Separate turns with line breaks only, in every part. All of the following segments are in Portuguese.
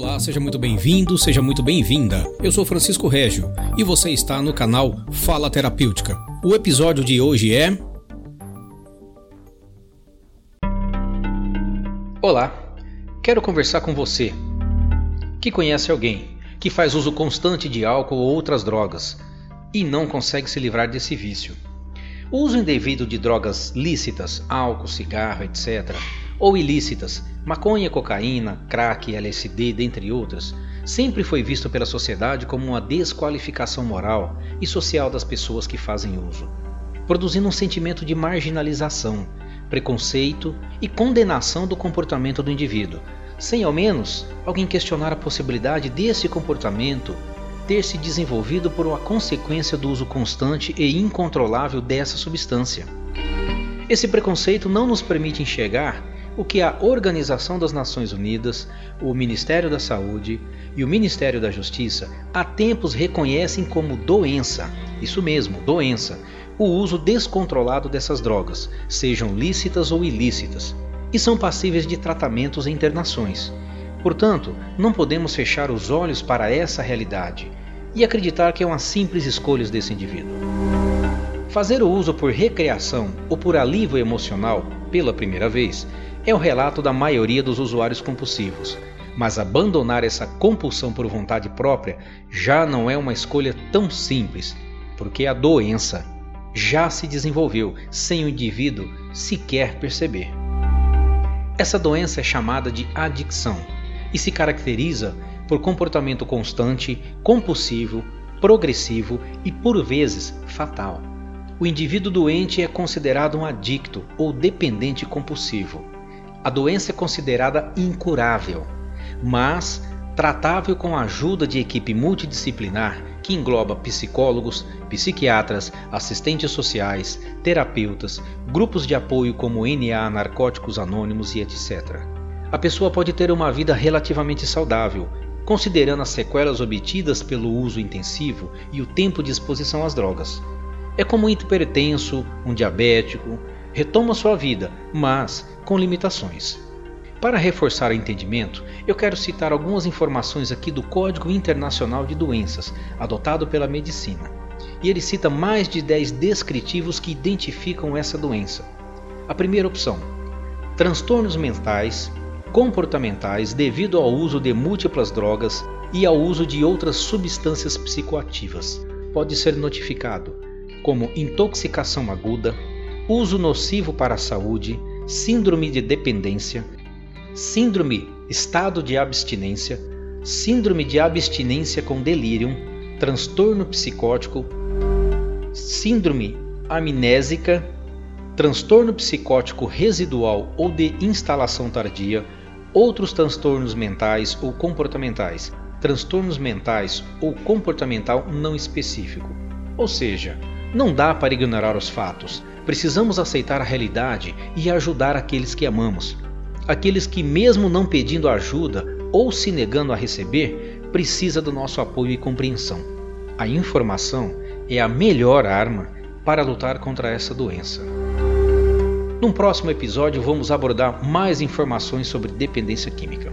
Olá, seja muito bem-vindo, seja muito bem-vinda. Eu sou Francisco Régio e você está no canal Fala Terapêutica. O episódio de hoje é. Olá, quero conversar com você que conhece alguém que faz uso constante de álcool ou outras drogas e não consegue se livrar desse vício. O uso indevido de drogas lícitas, álcool, cigarro, etc., ou ilícitas, maconha, cocaína, crack, LSD, dentre outras, sempre foi visto pela sociedade como uma desqualificação moral e social das pessoas que fazem uso, produzindo um sentimento de marginalização, preconceito e condenação do comportamento do indivíduo, sem ao menos alguém questionar a possibilidade desse comportamento ter se desenvolvido por uma consequência do uso constante e incontrolável dessa substância. Esse preconceito não nos permite enxergar o que a Organização das Nações Unidas, o Ministério da Saúde e o Ministério da Justiça há tempos reconhecem como doença, isso mesmo, doença, o uso descontrolado dessas drogas, sejam lícitas ou ilícitas, e são passíveis de tratamentos e internações. Portanto, não podemos fechar os olhos para essa realidade e acreditar que é uma simples escolha desse indivíduo. Fazer o uso por recreação ou por alívio emocional pela primeira vez é o relato da maioria dos usuários compulsivos, mas abandonar essa compulsão por vontade própria já não é uma escolha tão simples, porque a doença já se desenvolveu sem o indivíduo sequer perceber. Essa doença é chamada de adicção e se caracteriza por comportamento constante, compulsivo, progressivo e por vezes fatal. O indivíduo doente é considerado um adicto ou dependente compulsivo a doença é considerada incurável, mas tratável com a ajuda de equipe multidisciplinar que engloba psicólogos, psiquiatras, assistentes sociais, terapeutas, grupos de apoio como NA, Narcóticos Anônimos e etc. A pessoa pode ter uma vida relativamente saudável, considerando as sequelas obtidas pelo uso intensivo e o tempo de exposição às drogas. É como um hipertenso, um diabético, retoma sua vida, mas com limitações. Para reforçar o entendimento, eu quero citar algumas informações aqui do Código Internacional de Doenças, adotado pela medicina. E ele cita mais de 10 descritivos que identificam essa doença. A primeira opção: transtornos mentais, comportamentais devido ao uso de múltiplas drogas e ao uso de outras substâncias psicoativas. Pode ser notificado como intoxicação aguda, uso nocivo para a saúde, síndrome de dependência, síndrome estado de abstinência, síndrome de abstinência com delírio, transtorno psicótico, síndrome amnésica, transtorno psicótico residual ou de instalação tardia, outros transtornos mentais ou comportamentais, transtornos mentais ou comportamental não específico. Ou seja, não dá para ignorar os fatos. Precisamos aceitar a realidade e ajudar aqueles que amamos. Aqueles que, mesmo não pedindo ajuda ou se negando a receber, precisa do nosso apoio e compreensão. A informação é a melhor arma para lutar contra essa doença. Num próximo episódio, vamos abordar mais informações sobre dependência química.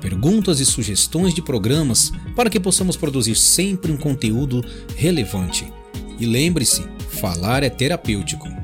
perguntas e sugestões de programas para que possamos produzir sempre um conteúdo relevante. E lembre-se, falar é terapêutico.